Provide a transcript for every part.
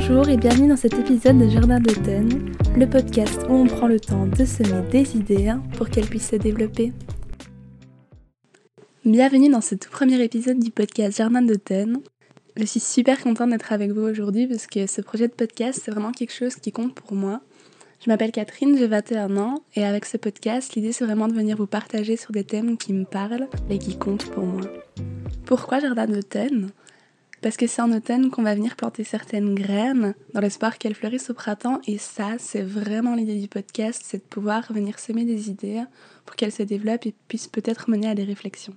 Bonjour et bienvenue dans cet épisode de Jardin d'automne, le podcast où on prend le temps de semer des idées pour qu'elles puissent se développer. Bienvenue dans ce tout premier épisode du podcast Jardin d'automne. Je suis super contente d'être avec vous aujourd'hui parce que ce projet de podcast, c'est vraiment quelque chose qui compte pour moi. Je m'appelle Catherine, j'ai 21 ans et avec ce podcast, l'idée c'est vraiment de venir vous partager sur des thèmes qui me parlent et qui comptent pour moi. Pourquoi Jardin d'automne parce que c'est en automne qu'on va venir planter certaines graines dans l'espoir qu'elles fleurissent au printemps. Et ça, c'est vraiment l'idée du podcast, c'est de pouvoir venir semer des idées pour qu'elles se développent et puissent peut-être mener à des réflexions.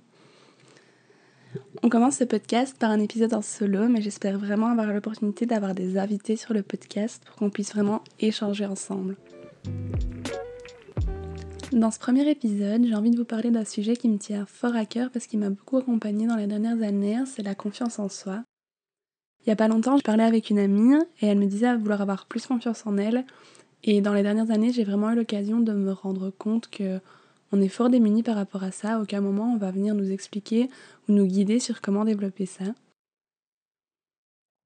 On commence ce podcast par un épisode en solo, mais j'espère vraiment avoir l'opportunité d'avoir des invités sur le podcast pour qu'on puisse vraiment échanger ensemble. Dans ce premier épisode, j'ai envie de vous parler d'un sujet qui me tient fort à cœur parce qu'il m'a beaucoup accompagné dans les dernières années, c'est la confiance en soi. Il y a pas longtemps, je parlais avec une amie et elle me disait vouloir avoir plus confiance en elle. Et dans les dernières années, j'ai vraiment eu l'occasion de me rendre compte que on est fort démunis par rapport à ça. aucun moment on va venir nous expliquer ou nous guider sur comment développer ça.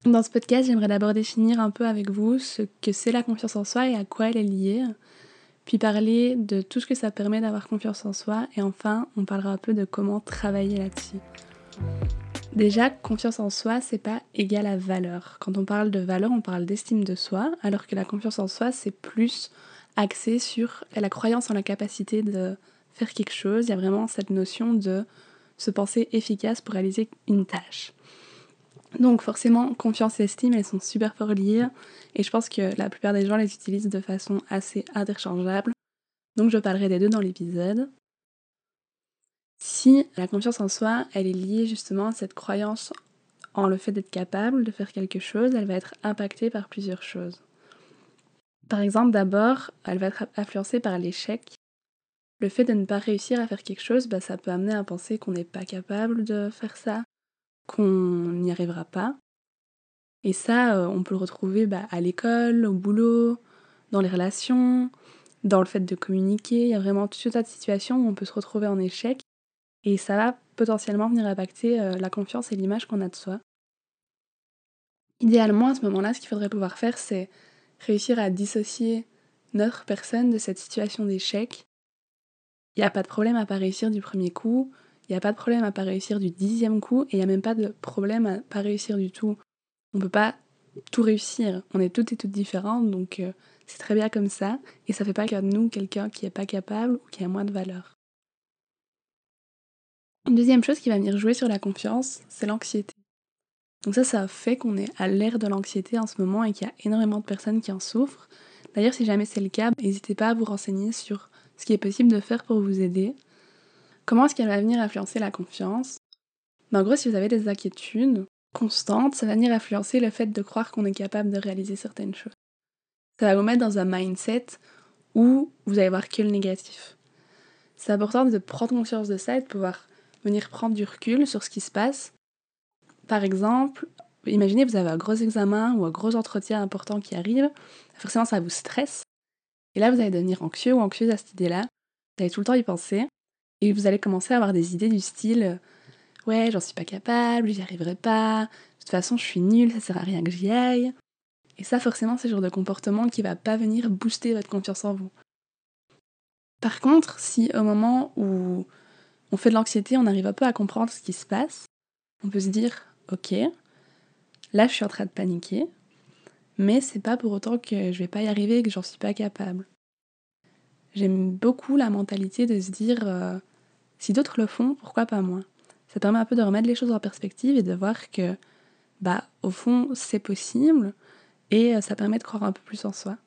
Dans ce podcast, j'aimerais d'abord définir un peu avec vous ce que c'est la confiance en soi et à quoi elle est liée, puis parler de tout ce que ça permet d'avoir confiance en soi, et enfin, on parlera un peu de comment travailler là-dessus. Déjà, confiance en soi, c'est pas égal à valeur. Quand on parle de valeur, on parle d'estime de soi, alors que la confiance en soi, c'est plus axé sur la croyance en la capacité de faire quelque chose. Il y a vraiment cette notion de se penser efficace pour réaliser une tâche. Donc forcément, confiance et estime, elles sont super fort liées, et je pense que la plupart des gens les utilisent de façon assez interchangeable. Donc je parlerai des deux dans l'épisode. Si la confiance en soi, elle est liée justement à cette croyance en le fait d'être capable de faire quelque chose, elle va être impactée par plusieurs choses. Par exemple, d'abord, elle va être influencée par l'échec. Le fait de ne pas réussir à faire quelque chose, bah, ça peut amener à penser qu'on n'est pas capable de faire ça, qu'on n'y arrivera pas. Et ça, euh, on peut le retrouver bah, à l'école, au boulot, dans les relations, dans le fait de communiquer. Il y a vraiment tout un tas de situations où on peut se retrouver en échec et ça va potentiellement venir impacter euh, la confiance et l'image qu'on a de soi. Idéalement, à ce moment-là, ce qu'il faudrait pouvoir faire, c'est réussir à dissocier notre personne de cette situation d'échec. Il n'y a pas de problème à pas réussir du premier coup, il n'y a pas de problème à pas réussir du dixième coup, et il n'y a même pas de problème à pas réussir du tout. On ne peut pas tout réussir. On est toutes et toutes différentes, donc euh, c'est très bien comme ça, et ça fait pas de nous quelqu'un qui n'est pas capable ou qui a moins de valeur. Une deuxième chose qui va venir jouer sur la confiance, c'est l'anxiété. Donc ça, ça fait qu'on est à l'ère de l'anxiété en ce moment et qu'il y a énormément de personnes qui en souffrent. D'ailleurs, si jamais c'est le cas, n'hésitez pas à vous renseigner sur ce qui est possible de faire pour vous aider. Comment est-ce qu'elle va venir influencer la confiance? Ben, En gros, si vous avez des inquiétudes constantes, ça va venir influencer le fait de croire qu'on est capable de réaliser certaines choses. Ça va vous mettre dans un mindset où vous allez voir que le négatif. C'est important de prendre conscience de ça et de pouvoir venir prendre du recul sur ce qui se passe. Par exemple, imaginez vous avez un gros examen ou un gros entretien important qui arrive, forcément ça vous stresse. Et là, vous allez devenir anxieux ou anxieuse à cette idée-là. Vous allez tout le temps y penser. Et vous allez commencer à avoir des idées du style Ouais, j'en suis pas capable, j'y arriverai pas, de toute façon, je suis nulle, ça sert à rien que j'y aille. Et ça, forcément, c'est le genre de comportement qui va pas venir booster votre confiance en vous. Par contre, si au moment où on fait de l'anxiété, on n'arrive un peu à comprendre ce qui se passe. On peut se dire, ok, là je suis en train de paniquer, mais c'est pas pour autant que je vais pas y arriver et que j'en suis pas capable. J'aime beaucoup la mentalité de se dire, euh, si d'autres le font, pourquoi pas moi? Ça permet un peu de remettre les choses en perspective et de voir que, bah, au fond, c'est possible et euh, ça permet de croire un peu plus en soi.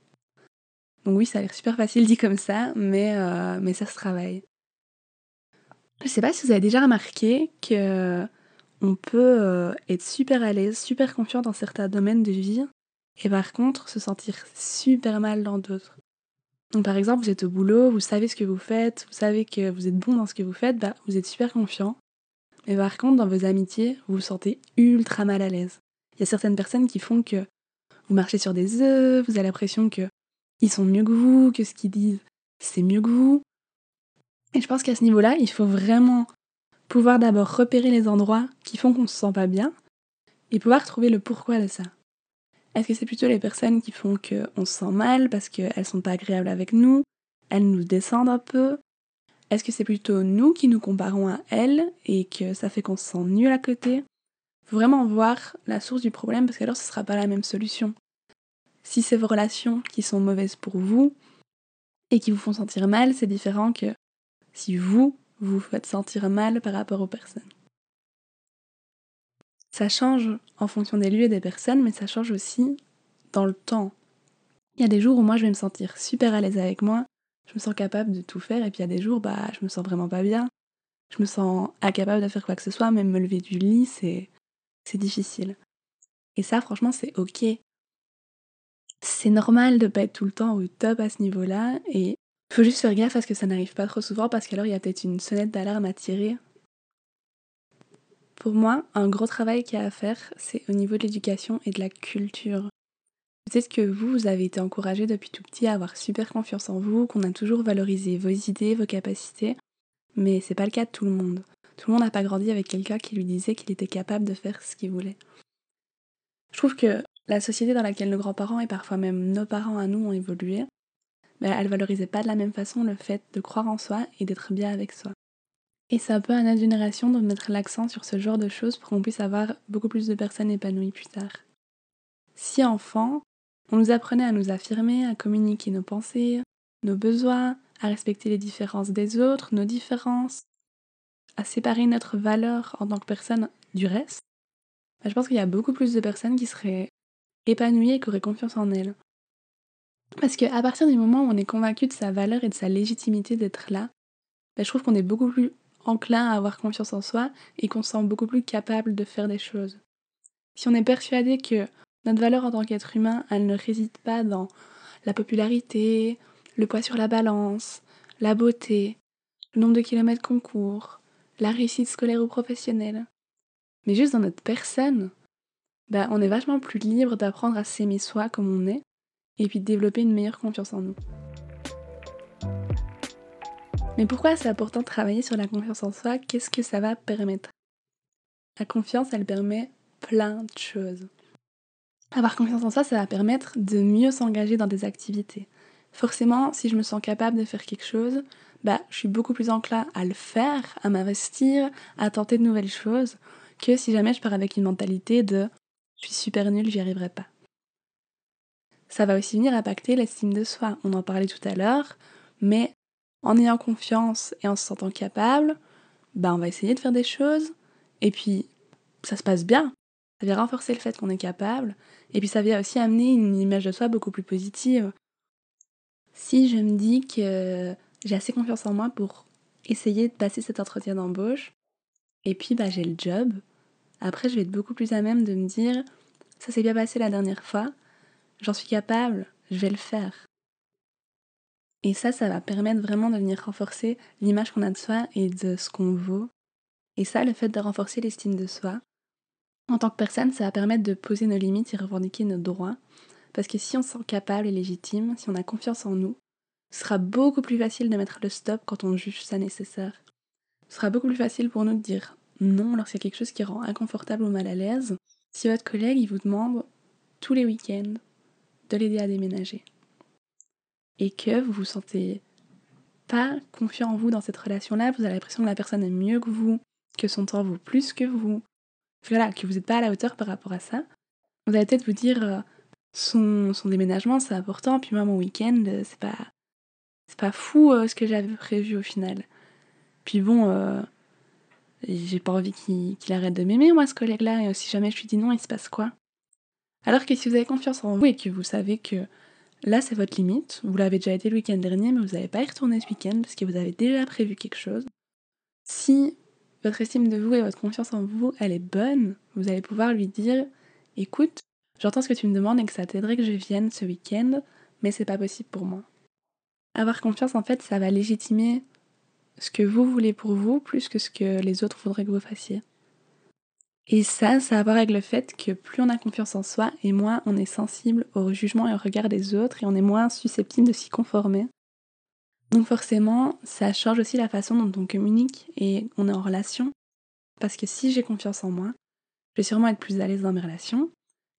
Donc oui, ça a l'air super facile dit comme ça, mais, euh, mais ça se travaille. Je sais pas si vous avez déjà remarqué que on peut euh, être super à l'aise, super confiant dans certains domaines de vie, et par contre se sentir super mal dans d'autres. Donc par exemple, vous êtes au boulot, vous savez ce que vous faites, vous savez que vous êtes bon dans ce que vous faites, bah vous êtes super confiant. Mais par contre, dans vos amitiés, vous vous sentez ultra mal à l'aise. Il y a certaines personnes qui font que vous marchez sur des œufs, vous avez l'impression que ils sont mieux que vous, que ce qu'ils disent c'est mieux que vous, et je pense qu'à ce niveau-là, il faut vraiment pouvoir d'abord repérer les endroits qui font qu'on se sent pas bien et pouvoir trouver le pourquoi de ça. Est-ce que c'est plutôt les personnes qui font qu'on se sent mal parce qu'elles sont pas agréables avec nous, elles nous descendent un peu? Est-ce que c'est plutôt nous qui nous comparons à elles et que ça fait qu'on se sent nul à côté? Faut vraiment voir la source du problème parce qu'alors ce sera pas la même solution. Si c'est vos relations qui sont mauvaises pour vous et qui vous font sentir mal, c'est différent que si vous vous faites sentir mal par rapport aux personnes. Ça change en fonction des lieux et des personnes, mais ça change aussi dans le temps. Il y a des jours où moi je vais me sentir super à l'aise avec moi, je me sens capable de tout faire, et puis il y a des jours, bah, je me sens vraiment pas bien. Je me sens incapable de faire quoi que ce soit, même me lever du lit, c'est, c'est difficile. Et ça, franchement, c'est ok. C'est normal de pas être tout le temps au top à ce niveau-là, et faut juste faire gaffe à ce que ça n'arrive pas trop souvent, parce qu'alors il y a peut-être une sonnette d'alarme à tirer pour moi, un gros travail qu'il y a à faire, c'est au niveau de l'éducation et de la culture. Peut-être que vous, vous avez été encouragé depuis tout petit à avoir super confiance en vous, qu'on a toujours valorisé vos idées, vos capacités, mais c'est pas le cas de tout le monde. Tout le monde n'a pas grandi avec quelqu'un qui lui disait qu'il était capable de faire ce qu'il voulait. Je trouve que la société dans laquelle nos grands-parents et parfois même nos parents à nous ont évolué, ben, elle valorisait pas de la même façon le fait de croire en soi et d'être bien avec soi. Et c'est un peu à notre génération de mettre l'accent sur ce genre de choses pour qu'on puisse avoir beaucoup plus de personnes épanouies plus tard. Si enfant, on nous apprenait à nous affirmer, à communiquer nos pensées, nos besoins, à respecter les différences des autres, nos différences, à séparer notre valeur en tant que personne du reste, bah, je pense qu'il y a beaucoup plus de personnes qui seraient épanouies et qui auraient confiance en elles. Parce qu'à partir du moment où on est convaincu de sa valeur et de sa légitimité d'être là, bah, je trouve qu'on est beaucoup plus enclin à avoir confiance en soi et qu'on se sent beaucoup plus capable de faire des choses. Si on est persuadé que notre valeur en tant qu'être humain, elle ne réside pas dans la popularité, le poids sur la balance, la beauté, le nombre de kilomètres qu'on court, la réussite scolaire ou professionnelle, mais juste dans notre personne, bah, on est vachement plus libre d'apprendre à s'aimer soi comme on est et puis de développer une meilleure confiance en nous. Mais pourquoi c'est important de travailler sur la confiance en soi? Qu'est-ce que ça va permettre? La confiance, elle permet plein de choses. Avoir confiance en soi, ça va permettre de mieux s'engager dans des activités. Forcément, si je me sens capable de faire quelque chose, bah, je suis beaucoup plus enclin à le faire, à m'investir, à tenter de nouvelles choses, que si jamais je pars avec une mentalité de je suis super nulle, j'y arriverai pas. Ça va aussi venir impacter l'estime de soi. On en parlait tout à l'heure, mais en ayant confiance et en se sentant capable, ben on va essayer de faire des choses, et puis ça se passe bien. Ça vient renforcer le fait qu'on est capable, et puis ça vient aussi amener une image de soi beaucoup plus positive. Si je me dis que j'ai assez confiance en moi pour essayer de passer cet entretien d'embauche, et puis bah, j'ai le job, après je vais être beaucoup plus à même de me dire ça s'est bien passé la dernière fois, j'en suis capable, je vais le faire. Et ça, ça va permettre vraiment de venir renforcer l'image qu'on a de soi et de ce qu'on vaut. Et ça, le fait de renforcer l'estime de soi, en tant que personne, ça va permettre de poser nos limites et revendiquer nos droits. Parce que si on se sent capable et légitime, si on a confiance en nous, ce sera beaucoup plus facile de mettre le stop quand on juge ça nécessaire. Ce sera beaucoup plus facile pour nous de dire non lorsqu'il y a quelque chose qui rend inconfortable ou mal à l'aise. Si votre collègue il vous demande tous les week-ends de l'aider à déménager, et que vous vous sentez pas confiant en vous dans cette relation-là, vous avez l'impression que la personne est mieux que vous, que son temps vaut plus que vous, voilà, que vous n'êtes pas à la hauteur par rapport à ça, vous allez peut-être vous dire euh, son, son, déménagement c'est important, puis moi mon week-end euh, c'est pas c'est pas fou euh, ce que j'avais prévu au final. Puis bon, j'ai pas envie qu'il arrête de m'aimer moi ce collègue-là, et si jamais je lui dis non, il se passe quoi? Alors que si vous avez confiance en vous et que vous savez que Là, c'est votre limite. Vous l'avez déjà été le week-end dernier, mais vous n'allez pas y retourner ce week-end parce que vous avez déjà prévu quelque chose. Si votre estime de vous et votre confiance en vous, elle est bonne, vous allez pouvoir lui dire Écoute, j'entends ce que tu me demandes et que ça t'aiderait que je vienne ce week-end, mais c'est pas possible pour moi. Avoir confiance, en fait, ça va légitimer ce que vous voulez pour vous plus que ce que les autres voudraient que vous fassiez. Et ça, ça a à voir avec le fait que plus on a confiance en soi et moins on est sensible au jugement et au regard des autres et on est moins susceptible de s'y conformer. Donc forcément, ça change aussi la façon dont on communique et on est en relation. Parce que si j'ai confiance en moi, je vais sûrement être plus à l'aise dans mes relations.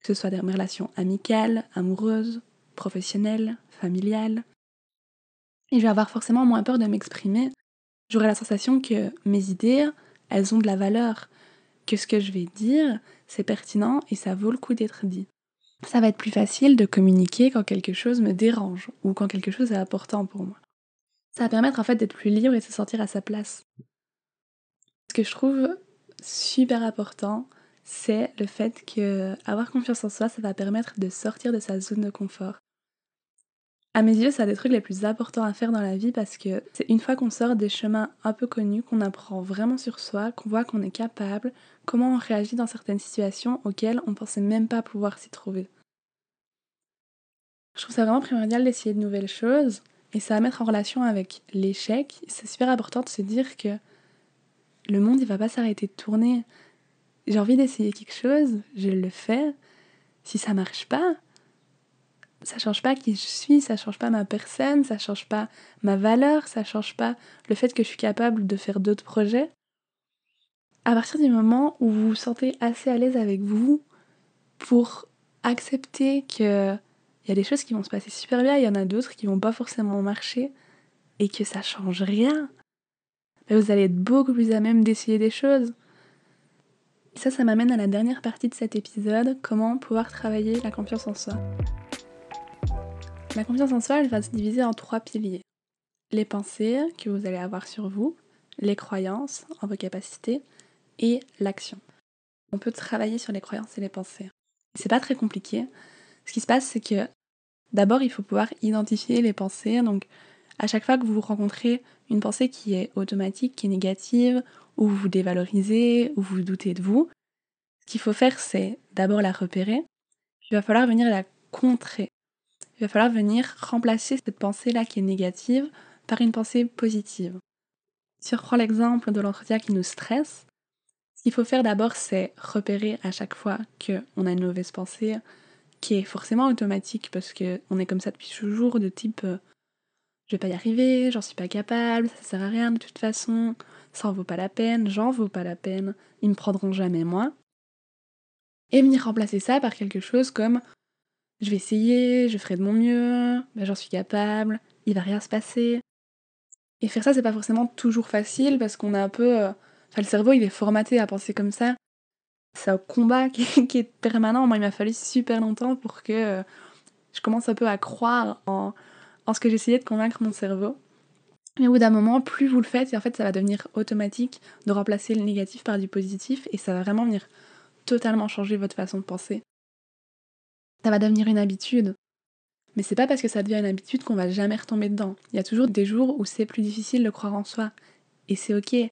que ce soit des relations amicales, amoureuses, professionnelles, familiales. Et je vais avoir forcément moins peur de m'exprimer. J'aurai la sensation que mes idées, elles ont de la valeur, que ce que je vais dire, c'est pertinent et ça vaut le coup d'être dit. Ça va être plus facile de communiquer quand quelque chose me dérange ou quand quelque chose est important pour moi. Ça va permettre en fait d'être plus libre et de se sentir à sa place. Ce que je trouve super important, c'est le fait que avoir confiance en soi, ça va permettre de sortir de sa zone de confort. À mes yeux, c'est un des trucs les plus importants à faire dans la vie parce que c'est une fois qu'on sort des chemins un peu connus, qu'on apprend vraiment sur soi, qu'on voit qu'on est capable, comment on réagit dans certaines situations auxquelles on pensait même pas pouvoir s'y trouver. Je trouve ça vraiment primordial d'essayer de nouvelles choses et ça va mettre en relation avec l'échec. C'est super important de se dire que le monde il va pas s'arrêter de tourner. J'ai envie d'essayer quelque chose, je le fais. Si ça marche pas, ça change pas qui je suis, ça change pas ma personne, ça change pas ma valeur, ça change pas le fait que je suis capable de faire d'autres projets. À partir du moment où vous vous sentez assez à l'aise avec vous pour accepter que il y a des choses qui vont se passer super bien, il y en a d'autres qui vont pas forcément marcher et que ça change rien, vous allez être beaucoup plus à même d'essayer des choses. Et ça, ça m'amène à la dernière partie de cet épisode, comment pouvoir travailler la confiance en soi. La confiance en soi, elle va se diviser en trois piliers. Les pensées que vous allez avoir sur vous, les croyances en vos capacités et l'action. On peut travailler sur les croyances et les pensées. C'est pas très compliqué. Ce qui se passe, c'est que d'abord, il faut pouvoir identifier les pensées. Donc, à chaque fois que vous rencontrez une pensée qui est automatique, qui est négative, ou vous vous dévalorisez, ou vous doutez de vous, ce qu'il faut faire, c'est d'abord la repérer, il va falloir venir la contrer. Il va falloir venir remplacer cette pensée-là qui est négative par une pensée positive. Si on reprend l'exemple de l'entretien qui nous stresse, ce qu'il faut faire d'abord, c'est repérer à chaque fois qu'on a une mauvaise pensée, qui est forcément automatique parce qu'on est comme ça depuis toujours, de type euh, je vais pas y arriver, j'en suis pas capable, ça sert à rien de toute façon, ça en vaut pas la peine, j'en vaut pas la peine, ils me prendront jamais moi. Et venir remplacer ça par quelque chose comme je vais essayer, je ferai de mon mieux, ben j'en suis capable, il va rien se passer. Et faire ça, c'est pas forcément toujours facile parce qu'on a un peu. Euh, enfin, le cerveau, il est formaté à penser comme ça. C'est un combat qui, est permanent. Moi, il m'a fallu super longtemps pour que euh, je commence un peu à croire en, en ce que j'essayais de convaincre mon cerveau. Mais au bout d'un moment, plus vous le faites, et en fait, ça va devenir automatique de remplacer le négatif par du positif, et ça va vraiment venir totalement changer votre façon de penser. Ça va devenir une habitude. Mais c'est pas parce que ça devient une habitude qu'on va jamais retomber dedans. Il y a toujours des jours où c'est plus difficile de croire en soi. Et c'est ok.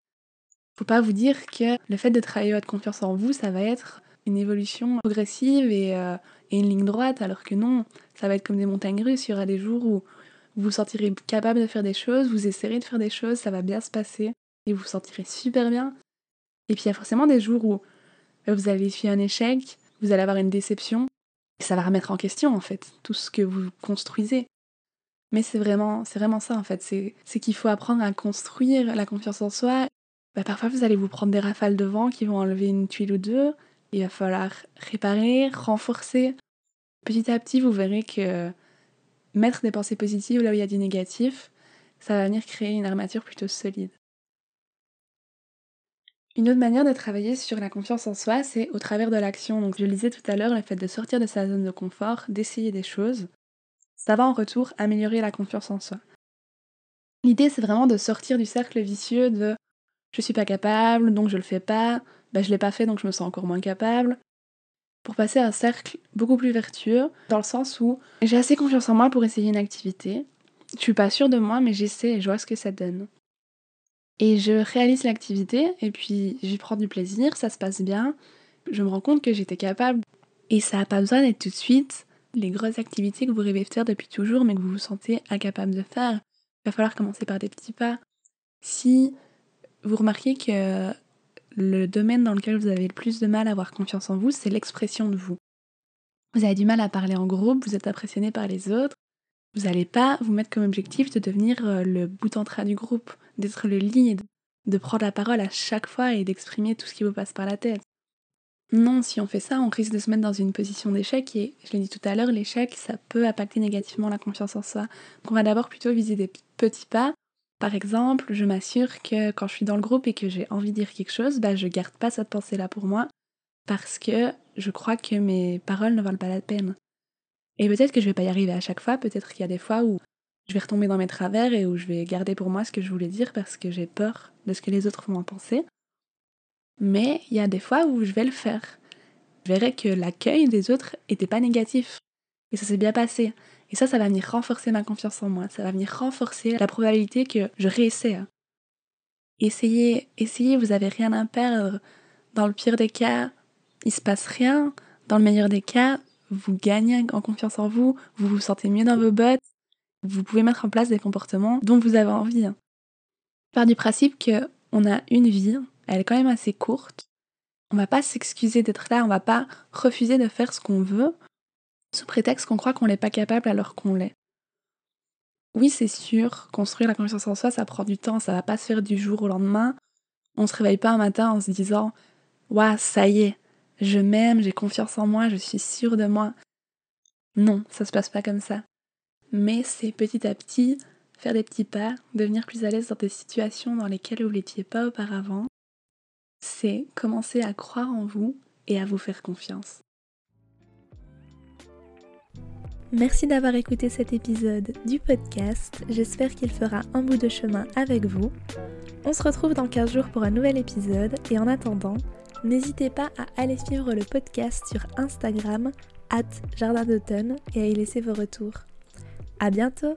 Faut pas vous dire que le fait de travailler votre confiance en vous, ça va être une évolution progressive et, euh, une ligne droite, alors que non, ça va être comme des montagnes russes. Il y aura des jours où vous vous sentirez capable de faire des choses, vous essayerez de faire des choses, ça va bien se passer et vous vous sentirez super bien. Et puis il y a forcément des jours où vous allez suivre un échec, vous allez avoir une déception, ça va remettre en question en fait tout ce que vous construisez. Mais c'est vraiment, c'est vraiment ça en fait, c'est qu'il faut apprendre à construire la confiance en soi. Bah, parfois vous allez vous prendre des rafales de vent qui vont enlever une tuile ou deux, il va falloir réparer, renforcer. Petit à petit, vous verrez que mettre des pensées positives là où il y a du négatif, ça va venir créer une armature plutôt solide. Une autre manière de travailler sur la confiance en soi, c'est au travers de l'action. Donc je le disais tout à l'heure, le fait de sortir de sa zone de confort, d'essayer des choses, ça va en retour améliorer la confiance en soi. L'idée c'est vraiment de sortir du cercle vicieux de je suis pas capable, donc je le fais pas, bah, je l'ai pas fait donc je me sens encore moins capable, pour passer à un cercle beaucoup plus vertueux, dans le sens où j'ai assez confiance en moi pour essayer une activité. Je suis pas sûre de moi, mais j'essaie et je vois ce que ça donne. Et je réalise l'activité, et puis j'y prends du plaisir, ça se passe bien. Je me rends compte que j'étais capable. Et ça n'a pas besoin d'être tout de suite les grosses activités que vous rêvez de faire depuis toujours, mais que vous vous sentez incapable de faire. Il va falloir commencer par des petits pas. Si vous remarquez que le domaine dans lequel vous avez le plus de mal à avoir confiance en vous, c'est l'expression de vous. Vous avez du mal à parler en groupe, vous êtes impressionné par les autres. Vous n'allez pas vous mettre comme objectif de devenir euh, le bout en train du groupe, d'être le lead, de prendre la parole à chaque fois et d'exprimer tout ce qui vous passe par la tête. Non, si on fait ça, on risque de se mettre dans une position d'échec et je l'ai dit tout à l'heure, l'échec, ça peut impacter négativement la confiance en soi. Donc on va d'abord plutôt viser des petits pas. Par exemple, je m'assure que quand je suis dans le groupe et que j'ai envie de dire quelque chose, bah, je garde pas cette pensée-là pour moi parce que je crois que mes paroles ne valent pas la peine. Et peut-être que je vais pas y arriver à chaque fois, peut-être qu'il y a des fois où je vais retomber dans mes travers et où je vais garder pour moi ce que je voulais dire parce que j'ai peur de ce que les autres vont en penser. Mais il y a des fois où je vais le faire. Je verrai que l'accueil des autres n'était pas négatif. Et ça s'est bien passé. Et ça, ça va venir renforcer ma confiance en moi. Ça va venir renforcer la probabilité que je réessaie. Essayez, essayez, vous avez rien à perdre. Dans le pire des cas, il se passe rien. Dans le meilleur des cas, vous gagnez en confiance en vous, vous vous sentez mieux dans vos bottes, vous pouvez mettre en place des comportements dont vous avez envie. Par du principe que on a une vie, elle est quand même assez courte. On va pas s'excuser d'être là, on va pas refuser de faire ce qu'on veut sous prétexte qu'on croit qu'on n'est pas capable alors qu'on l'est. Oui, c'est sûr, construire la confiance en soi, ça prend du temps, ça va pas se faire du jour au lendemain. On se réveille pas un matin en se disant Waouh, ça y est, je m'aime, j'ai confiance en moi, je suis sûre de moi. Non, ça se passe pas comme ça. Mais c'est petit à petit faire des petits pas, devenir plus à l'aise dans des situations dans lesquelles vous l'étiez pas auparavant, c'est commencer à croire en vous et à vous faire confiance. Merci d'avoir écouté cet épisode du podcast. J'espère qu'il fera un bout de chemin avec vous. On se retrouve dans 15 jours pour un nouvel épisode et en attendant, n'hésitez pas à aller suivre le podcast sur Instagram, at Jardin d'automne, et à y laisser vos retours. À bientôt!